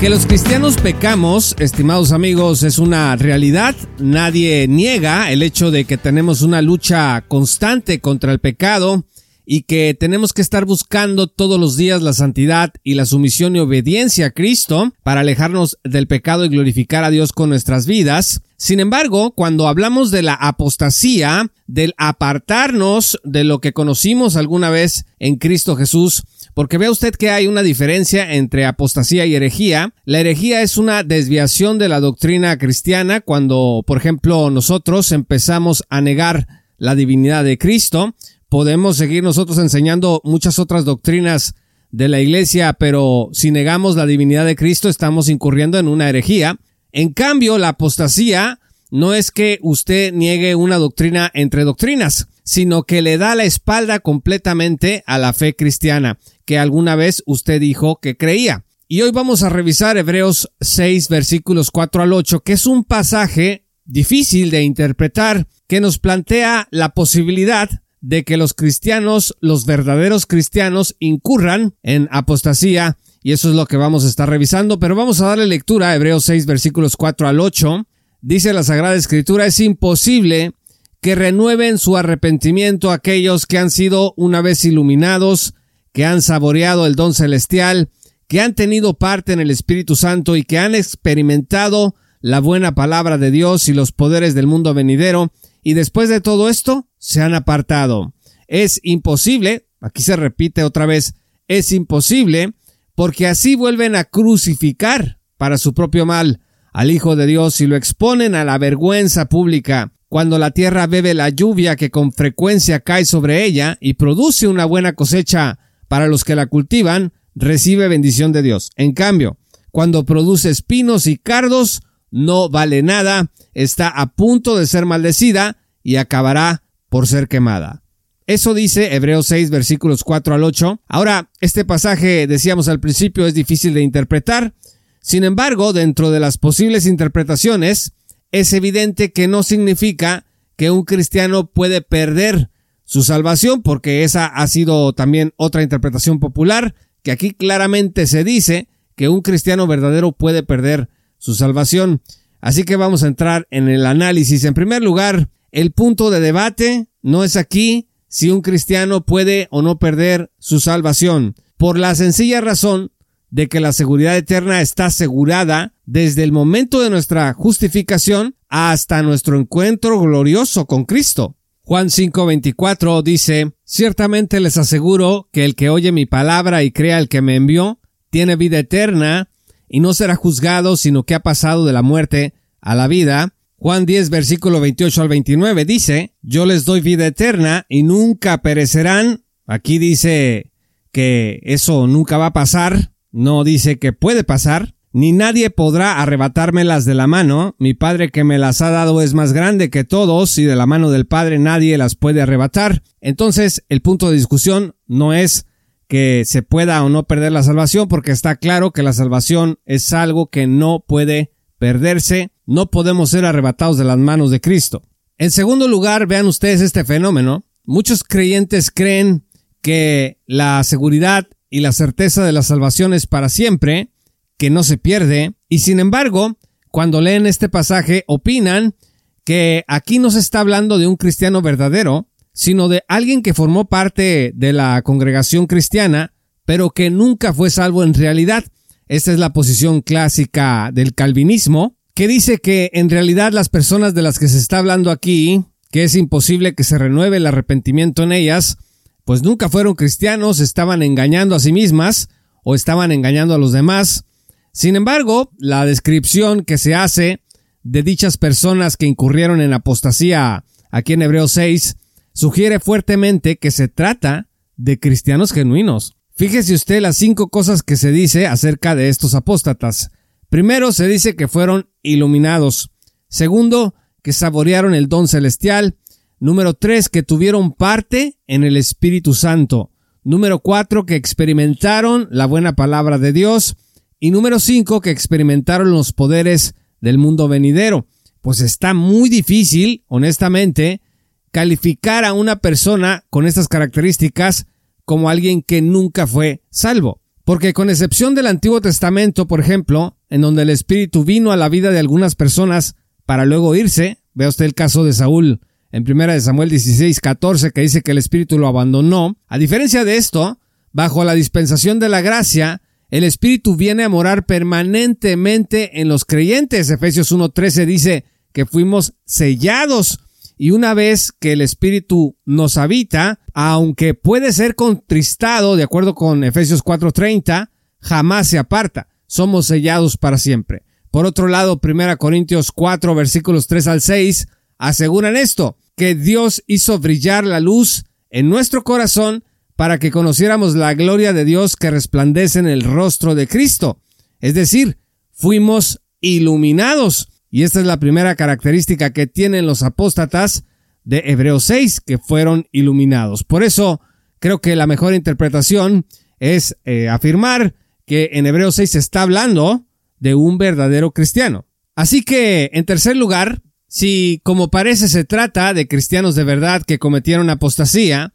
Que los cristianos pecamos, estimados amigos, es una realidad. Nadie niega el hecho de que tenemos una lucha constante contra el pecado y que tenemos que estar buscando todos los días la santidad y la sumisión y obediencia a Cristo para alejarnos del pecado y glorificar a Dios con nuestras vidas. Sin embargo, cuando hablamos de la apostasía, del apartarnos de lo que conocimos alguna vez en Cristo Jesús, porque vea usted que hay una diferencia entre apostasía y herejía. La herejía es una desviación de la doctrina cristiana cuando, por ejemplo, nosotros empezamos a negar la divinidad de Cristo. Podemos seguir nosotros enseñando muchas otras doctrinas de la iglesia, pero si negamos la divinidad de Cristo estamos incurriendo en una herejía. En cambio, la apostasía no es que usted niegue una doctrina entre doctrinas, sino que le da la espalda completamente a la fe cristiana que alguna vez usted dijo que creía. Y hoy vamos a revisar Hebreos 6 versículos 4 al 8, que es un pasaje difícil de interpretar, que nos plantea la posibilidad de que los cristianos, los verdaderos cristianos, incurran en apostasía, y eso es lo que vamos a estar revisando, pero vamos a darle lectura a Hebreos 6 versículos 4 al 8. Dice la Sagrada Escritura, es imposible que renueven su arrepentimiento aquellos que han sido una vez iluminados, que han saboreado el don celestial, que han tenido parte en el Espíritu Santo y que han experimentado la buena palabra de Dios y los poderes del mundo venidero, y después de todo esto se han apartado. Es imposible, aquí se repite otra vez, es imposible, porque así vuelven a crucificar para su propio mal al Hijo de Dios y lo exponen a la vergüenza pública cuando la tierra bebe la lluvia que con frecuencia cae sobre ella y produce una buena cosecha para los que la cultivan, recibe bendición de Dios. En cambio, cuando produce espinos y cardos, no vale nada, está a punto de ser maldecida y acabará por ser quemada. Eso dice Hebreos 6 versículos 4 al 8. Ahora, este pasaje, decíamos al principio, es difícil de interpretar. Sin embargo, dentro de las posibles interpretaciones, es evidente que no significa que un cristiano puede perder su salvación, porque esa ha sido también otra interpretación popular, que aquí claramente se dice que un cristiano verdadero puede perder su salvación. Así que vamos a entrar en el análisis. En primer lugar, el punto de debate no es aquí si un cristiano puede o no perder su salvación, por la sencilla razón de que la seguridad eterna está asegurada desde el momento de nuestra justificación hasta nuestro encuentro glorioso con Cristo. Juan 5:24 dice, Ciertamente les aseguro que el que oye mi palabra y crea el que me envió, tiene vida eterna, y no será juzgado, sino que ha pasado de la muerte a la vida. Juan 10, versículo 28 al 29 dice, Yo les doy vida eterna y nunca perecerán. Aquí dice que eso nunca va a pasar, no dice que puede pasar ni nadie podrá arrebatármelas de la mano, mi Padre que me las ha dado es más grande que todos, y de la mano del Padre nadie las puede arrebatar. Entonces, el punto de discusión no es que se pueda o no perder la salvación, porque está claro que la salvación es algo que no puede perderse, no podemos ser arrebatados de las manos de Cristo. En segundo lugar, vean ustedes este fenómeno. Muchos creyentes creen que la seguridad y la certeza de la salvación es para siempre, que no se pierde, y sin embargo, cuando leen este pasaje, opinan que aquí no se está hablando de un cristiano verdadero, sino de alguien que formó parte de la congregación cristiana, pero que nunca fue salvo en realidad. Esta es la posición clásica del calvinismo, que dice que en realidad las personas de las que se está hablando aquí, que es imposible que se renueve el arrepentimiento en ellas, pues nunca fueron cristianos, estaban engañando a sí mismas o estaban engañando a los demás, sin embargo, la descripción que se hace de dichas personas que incurrieron en apostasía aquí en Hebreos 6 sugiere fuertemente que se trata de cristianos genuinos, Fíjese usted las cinco cosas que se dice acerca de estos apóstatas. Primero se dice que fueron iluminados. Segundo, que saborearon el don celestial. Número tres, que tuvieron parte en el Espíritu Santo. Número cuatro, que experimentaron la buena palabra de Dios. Y número cinco, que experimentaron los poderes del mundo venidero. Pues está muy difícil, honestamente, calificar a una persona con estas características como alguien que nunca fue salvo. Porque con excepción del Antiguo Testamento, por ejemplo, en donde el Espíritu vino a la vida de algunas personas para luego irse, vea usted el caso de Saúl en 1 Samuel 16, 14, que dice que el Espíritu lo abandonó. A diferencia de esto, bajo la dispensación de la gracia, el Espíritu viene a morar permanentemente en los creyentes. Efesios 1.13 dice que fuimos sellados y una vez que el Espíritu nos habita, aunque puede ser contristado, de acuerdo con Efesios 4.30, jamás se aparta. Somos sellados para siempre. Por otro lado, 1 Corintios 4, versículos 3 al 6, aseguran esto, que Dios hizo brillar la luz en nuestro corazón para que conociéramos la gloria de Dios que resplandece en el rostro de Cristo. Es decir, fuimos iluminados. Y esta es la primera característica que tienen los apóstatas de Hebreos 6, que fueron iluminados. Por eso creo que la mejor interpretación es eh, afirmar que en Hebreos 6 se está hablando de un verdadero cristiano. Así que, en tercer lugar, si como parece se trata de cristianos de verdad que cometieron apostasía,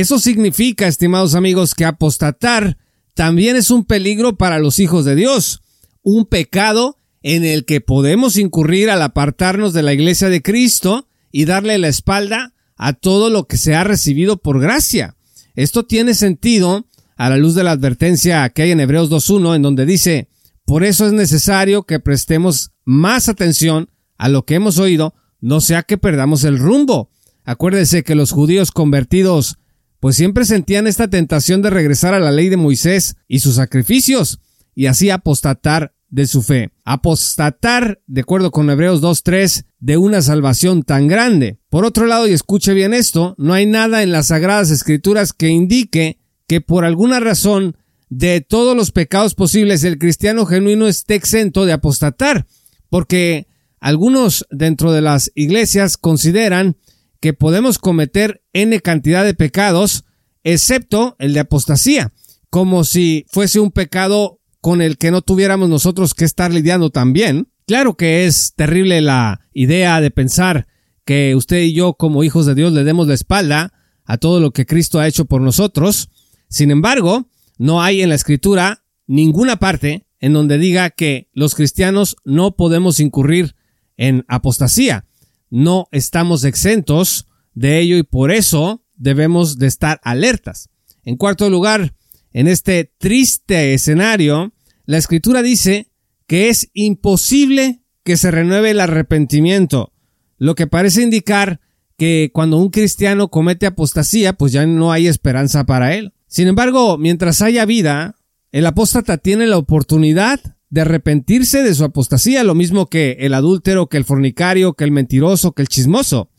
eso significa, estimados amigos, que apostatar también es un peligro para los hijos de Dios, un pecado en el que podemos incurrir al apartarnos de la iglesia de Cristo y darle la espalda a todo lo que se ha recibido por gracia. Esto tiene sentido a la luz de la advertencia que hay en Hebreos 2.1 en donde dice, por eso es necesario que prestemos más atención a lo que hemos oído, no sea que perdamos el rumbo. Acuérdese que los judíos convertidos pues siempre sentían esta tentación de regresar a la ley de Moisés y sus sacrificios, y así apostatar de su fe. Apostatar, de acuerdo con Hebreos 2.3, de una salvación tan grande. Por otro lado, y escuche bien esto, no hay nada en las Sagradas Escrituras que indique que por alguna razón de todos los pecados posibles el cristiano genuino esté exento de apostatar, porque algunos dentro de las iglesias consideran que podemos cometer n cantidad de pecados, excepto el de apostasía, como si fuese un pecado con el que no tuviéramos nosotros que estar lidiando también. Claro que es terrible la idea de pensar que usted y yo como hijos de Dios le demos la espalda a todo lo que Cristo ha hecho por nosotros. Sin embargo, no hay en la escritura ninguna parte en donde diga que los cristianos no podemos incurrir en apostasía. No estamos exentos de ello y por eso debemos de estar alertas. En cuarto lugar, en este triste escenario, la escritura dice que es imposible que se renueve el arrepentimiento, lo que parece indicar que cuando un cristiano comete apostasía, pues ya no hay esperanza para él. Sin embargo, mientras haya vida, el apóstata tiene la oportunidad de arrepentirse de su apostasía, lo mismo que el adúltero, que el fornicario, que el mentiroso, que el chismoso.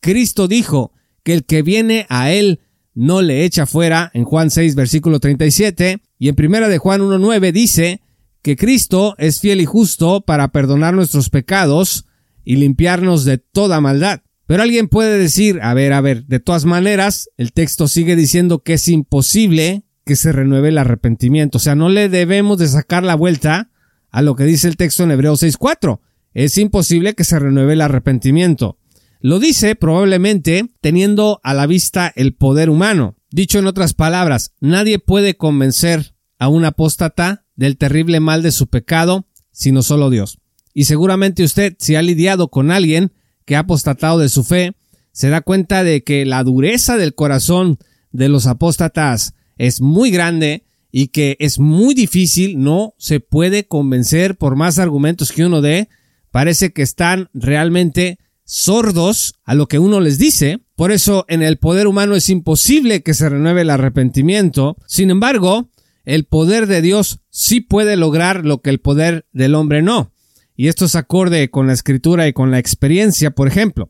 Cristo dijo que el que viene a él no le echa fuera en Juan 6 versículo 37 y en primera de Juan 1.9 dice que Cristo es fiel y justo para perdonar nuestros pecados y limpiarnos de toda maldad. Pero alguien puede decir, a ver, a ver, de todas maneras, el texto sigue diciendo que es imposible que se renueve el arrepentimiento. O sea, no le debemos de sacar la vuelta a lo que dice el texto en Hebreos 6.4. Es imposible que se renueve el arrepentimiento. Lo dice probablemente teniendo a la vista el poder humano. Dicho en otras palabras, nadie puede convencer a un apóstata del terrible mal de su pecado, sino solo Dios. Y seguramente usted, si ha lidiado con alguien que ha apostatado de su fe, se da cuenta de que la dureza del corazón de los apóstatas es muy grande y que es muy difícil, no se puede convencer por más argumentos que uno dé, parece que están realmente sordos a lo que uno les dice. Por eso en el poder humano es imposible que se renueve el arrepentimiento. Sin embargo, el poder de Dios sí puede lograr lo que el poder del hombre no. Y esto es acorde con la escritura y con la experiencia. Por ejemplo,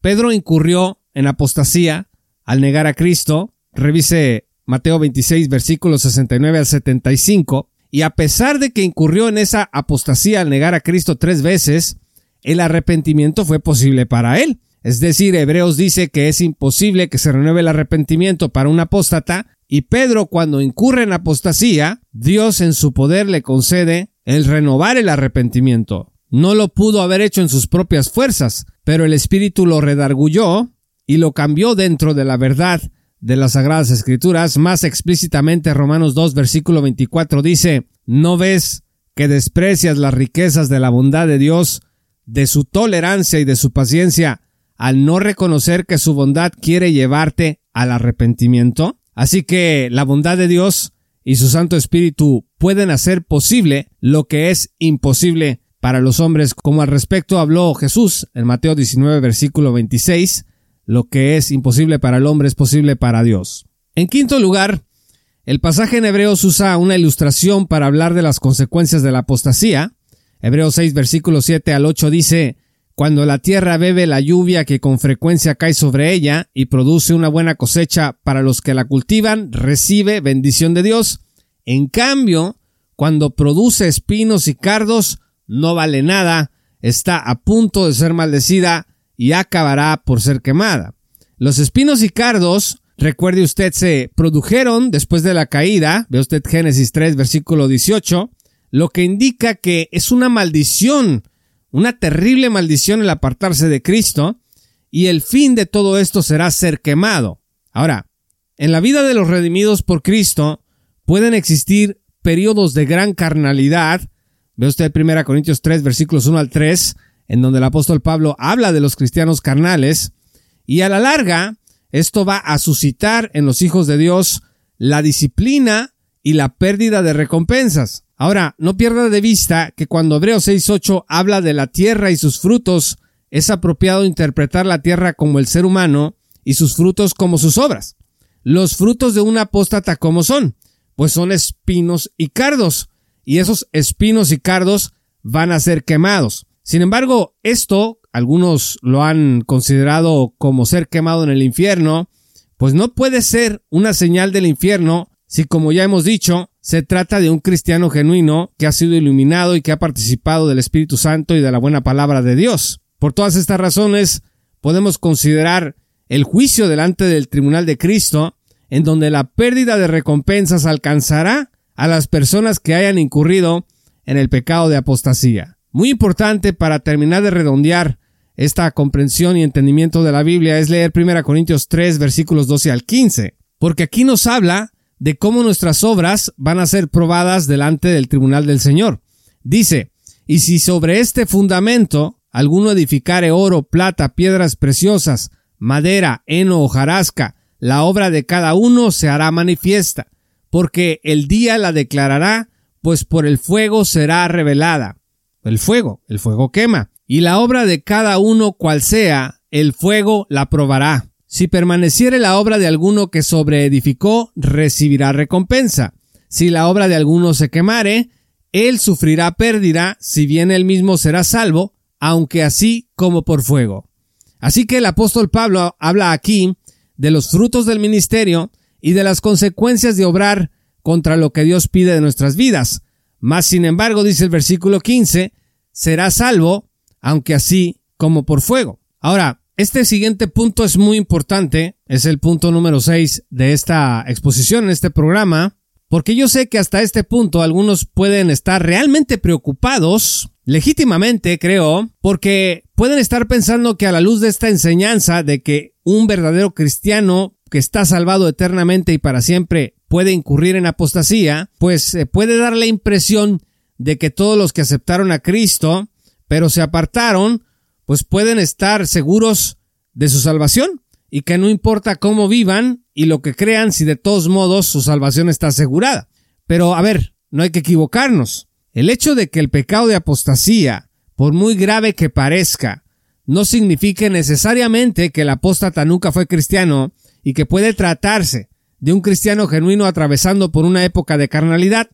Pedro incurrió en apostasía al negar a Cristo. Revise Mateo 26 versículos 69 al 75, y a pesar de que incurrió en esa apostasía al negar a Cristo tres veces, el arrepentimiento fue posible para él. Es decir, Hebreos dice que es imposible que se renueve el arrepentimiento para un apóstata, y Pedro cuando incurre en apostasía, Dios en su poder le concede el renovar el arrepentimiento. No lo pudo haber hecho en sus propias fuerzas, pero el Espíritu lo redargulló y lo cambió dentro de la verdad de las Sagradas Escrituras. Más explícitamente Romanos 2 versículo 24 dice, ¿no ves que desprecias las riquezas de la bondad de Dios, de su tolerancia y de su paciencia, al no reconocer que su bondad quiere llevarte al arrepentimiento? Así que la bondad de Dios y su Santo Espíritu pueden hacer posible lo que es imposible para los hombres, como al respecto habló Jesús en Mateo 19, versículo 26, lo que es imposible para el hombre es posible para Dios. En quinto lugar, el pasaje en Hebreos usa una ilustración para hablar de las consecuencias de la apostasía. Hebreos 6, versículo 7 al 8 dice, Cuando la tierra bebe la lluvia que con frecuencia cae sobre ella y produce una buena cosecha para los que la cultivan, recibe bendición de Dios. En cambio, cuando produce espinos y cardos, no vale nada, está a punto de ser maldecida y acabará por ser quemada. Los espinos y cardos, recuerde usted, se produjeron después de la caída, ve usted Génesis 3, versículo 18, lo que indica que es una maldición, una terrible maldición el apartarse de Cristo, y el fin de todo esto será ser quemado. Ahora, en la vida de los redimidos por Cristo pueden existir periodos de gran carnalidad, Ve usted 1 Corintios 3, versículos 1 al 3, en donde el apóstol Pablo habla de los cristianos carnales, y a la larga, esto va a suscitar en los hijos de Dios la disciplina y la pérdida de recompensas. Ahora, no pierda de vista que cuando Hebreos 6.8 habla de la tierra y sus frutos, es apropiado interpretar la tierra como el ser humano y sus frutos como sus obras. Los frutos de un apóstata como son, pues son espinos y cardos, y esos espinos y cardos van a ser quemados. Sin embargo, esto algunos lo han considerado como ser quemado en el infierno, pues no puede ser una señal del infierno si, como ya hemos dicho, se trata de un cristiano genuino que ha sido iluminado y que ha participado del Espíritu Santo y de la buena palabra de Dios. Por todas estas razones, podemos considerar el juicio delante del tribunal de Cristo, en donde la pérdida de recompensas alcanzará a las personas que hayan incurrido en el pecado de apostasía. Muy importante para terminar de redondear esta comprensión y entendimiento de la Biblia es leer 1 Corintios 3 versículos 12 al 15, porque aquí nos habla de cómo nuestras obras van a ser probadas delante del tribunal del Señor. Dice, y si sobre este fundamento alguno edificare oro, plata, piedras preciosas, madera, heno o jarasca, la obra de cada uno se hará manifiesta, porque el día la declarará, pues por el fuego será revelada. El fuego, el fuego quema, y la obra de cada uno cual sea, el fuego la probará. Si permaneciere la obra de alguno que sobreedificó, recibirá recompensa. Si la obra de alguno se quemare, él sufrirá pérdida, si bien él mismo será salvo, aunque así como por fuego. Así que el apóstol Pablo habla aquí de los frutos del ministerio y de las consecuencias de obrar contra lo que Dios pide de nuestras vidas. Más sin embargo, dice el versículo 15, será salvo, aunque así como por fuego. Ahora, este siguiente punto es muy importante, es el punto número 6 de esta exposición, en este programa, porque yo sé que hasta este punto algunos pueden estar realmente preocupados, legítimamente creo, porque pueden estar pensando que a la luz de esta enseñanza de que un verdadero cristiano que está salvado eternamente y para siempre puede incurrir en apostasía, pues puede dar la impresión de que todos los que aceptaron a Cristo, pero se apartaron, pues pueden estar seguros de su salvación y que no importa cómo vivan y lo que crean si de todos modos su salvación está asegurada. Pero a ver, no hay que equivocarnos. El hecho de que el pecado de apostasía, por muy grave que parezca, no signifique necesariamente que el apóstata nunca fue cristiano y que puede tratarse de un cristiano genuino atravesando por una época de carnalidad,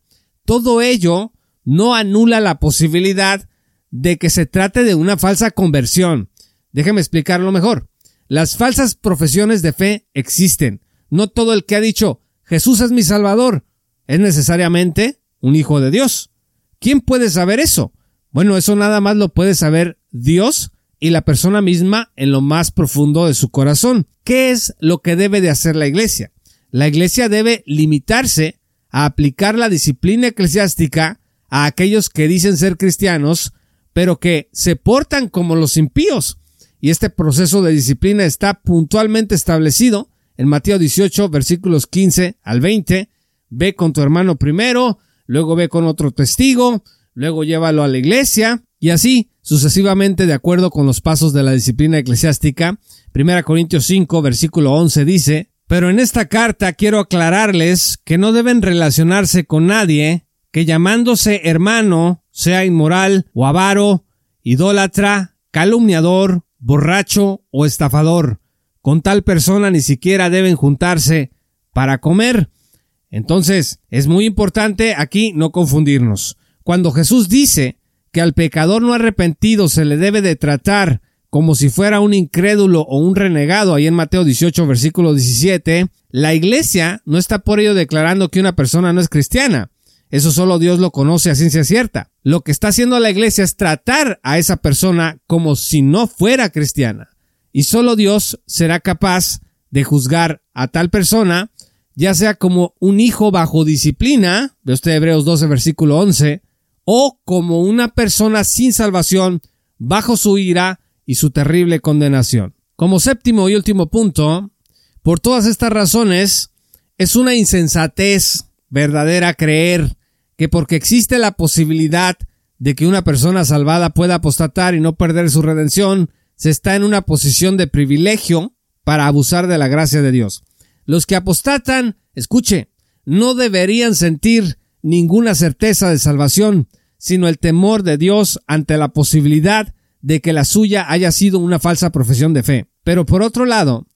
todo ello no anula la posibilidad de que se trate de una falsa conversión. Déjeme explicarlo mejor. Las falsas profesiones de fe existen. No todo el que ha dicho Jesús es mi Salvador, es necesariamente un hijo de Dios. ¿Quién puede saber eso? Bueno, eso nada más lo puede saber Dios y la persona misma en lo más profundo de su corazón. ¿Qué es lo que debe de hacer la iglesia? La iglesia debe limitarse a aplicar la disciplina eclesiástica a aquellos que dicen ser cristianos, pero que se portan como los impíos. Y este proceso de disciplina está puntualmente establecido en Mateo 18, versículos 15 al 20. Ve con tu hermano primero, luego ve con otro testigo, luego llévalo a la iglesia, y así sucesivamente de acuerdo con los pasos de la disciplina eclesiástica. 1 Corintios 5, versículo 11 dice, pero en esta carta quiero aclararles que no deben relacionarse con nadie que llamándose hermano sea inmoral o avaro, idólatra, calumniador, borracho o estafador. Con tal persona ni siquiera deben juntarse para comer. Entonces, es muy importante aquí no confundirnos. Cuando Jesús dice que al pecador no arrepentido se le debe de tratar como si fuera un incrédulo o un renegado, ahí en Mateo 18, versículo 17, la iglesia no está por ello declarando que una persona no es cristiana. Eso solo Dios lo conoce a ciencia cierta. Lo que está haciendo la iglesia es tratar a esa persona como si no fuera cristiana. Y solo Dios será capaz de juzgar a tal persona, ya sea como un hijo bajo disciplina, de usted Hebreos 12, versículo 11, o como una persona sin salvación bajo su ira y su terrible condenación. Como séptimo y último punto, por todas estas razones, es una insensatez verdadera creer que porque existe la posibilidad de que una persona salvada pueda apostatar y no perder su redención, se está en una posición de privilegio para abusar de la gracia de Dios. Los que apostatan, escuche, no deberían sentir ninguna certeza de salvación, sino el temor de Dios ante la posibilidad de que la suya haya sido una falsa profesión de fe. Pero por otro lado,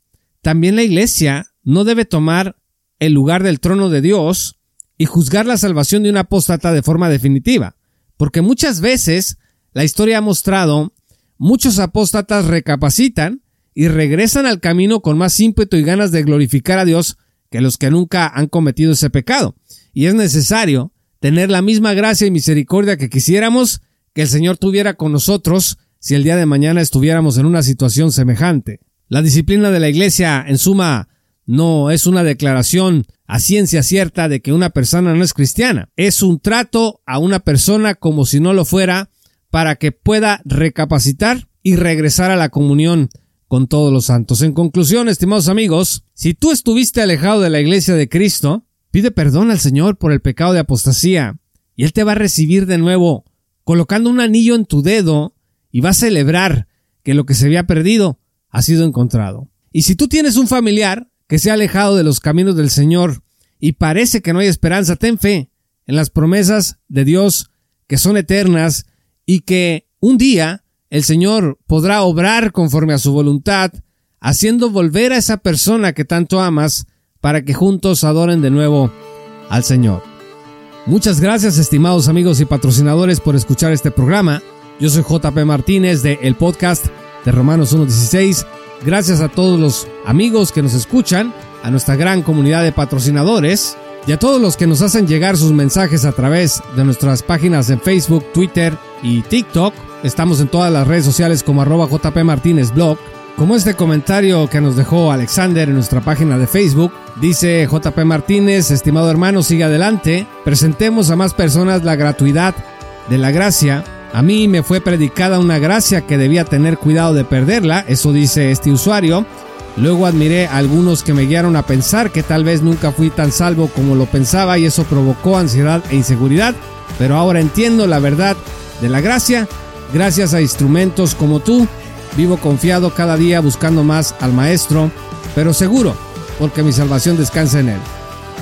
también la Iglesia no debe tomar el lugar del trono de Dios y juzgar la salvación de un apóstata de forma definitiva, porque muchas veces la historia ha mostrado muchos apóstatas recapacitan y regresan al camino con más ímpetu y ganas de glorificar a Dios que los que nunca han cometido ese pecado. Y es necesario tener la misma gracia y misericordia que quisiéramos que el Señor tuviera con nosotros si el día de mañana estuviéramos en una situación semejante. La disciplina de la Iglesia, en suma, no es una declaración a ciencia cierta de que una persona no es cristiana. Es un trato a una persona como si no lo fuera para que pueda recapacitar y regresar a la comunión con todos los santos. En conclusión, estimados amigos, si tú estuviste alejado de la iglesia de Cristo, pide perdón al Señor por el pecado de apostasía y Él te va a recibir de nuevo colocando un anillo en tu dedo y va a celebrar que lo que se había perdido ha sido encontrado. Y si tú tienes un familiar que se ha alejado de los caminos del Señor y parece que no hay esperanza, ten fe en las promesas de Dios que son eternas y que un día el Señor podrá obrar conforme a su voluntad, haciendo volver a esa persona que tanto amas para que juntos adoren de nuevo al Señor. Muchas gracias estimados amigos y patrocinadores por escuchar este programa. Yo soy JP Martínez de el podcast de Romanos 1.16 Gracias a todos los amigos que nos escuchan, a nuestra gran comunidad de patrocinadores y a todos los que nos hacen llegar sus mensajes a través de nuestras páginas en Facebook, Twitter y TikTok. Estamos en todas las redes sociales como arroba JP Martínez Blog. Como este comentario que nos dejó Alexander en nuestra página de Facebook, dice JP Martínez, estimado hermano, sigue adelante, presentemos a más personas la gratuidad de la gracia a mí me fue predicada una gracia que debía tener cuidado de perderla, eso dice este usuario. Luego admiré a algunos que me guiaron a pensar que tal vez nunca fui tan salvo como lo pensaba y eso provocó ansiedad e inseguridad, pero ahora entiendo la verdad de la gracia. Gracias a instrumentos como tú, vivo confiado cada día buscando más al Maestro, pero seguro, porque mi salvación descansa en Él.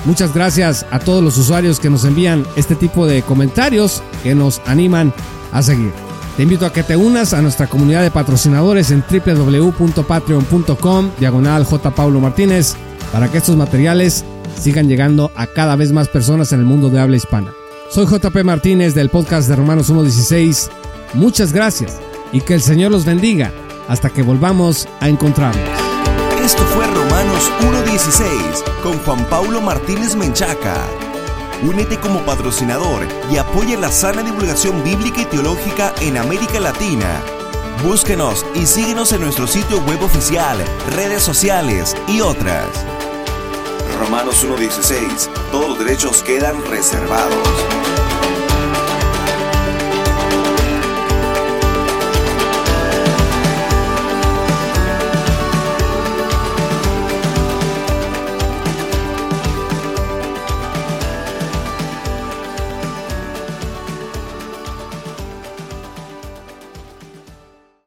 Muchas gracias a todos los usuarios que nos envían este tipo de comentarios que nos animan a seguir. Te invito a que te unas a nuestra comunidad de patrocinadores en www.patreon.com diagonal. Paulo Martínez para que estos materiales sigan llegando a cada vez más personas en el mundo de habla hispana. Soy JP Martínez del podcast de Romanos 1.16. Muchas gracias y que el Señor los bendiga hasta que volvamos a encontrarnos. Esto fue Romanos 1.16 con Juan Paulo Martínez Menchaca. Únete como patrocinador y apoya la sana divulgación bíblica y teológica en América Latina. Búsquenos y síguenos en nuestro sitio web oficial, redes sociales y otras. Romanos 1.16. Todos los derechos quedan reservados.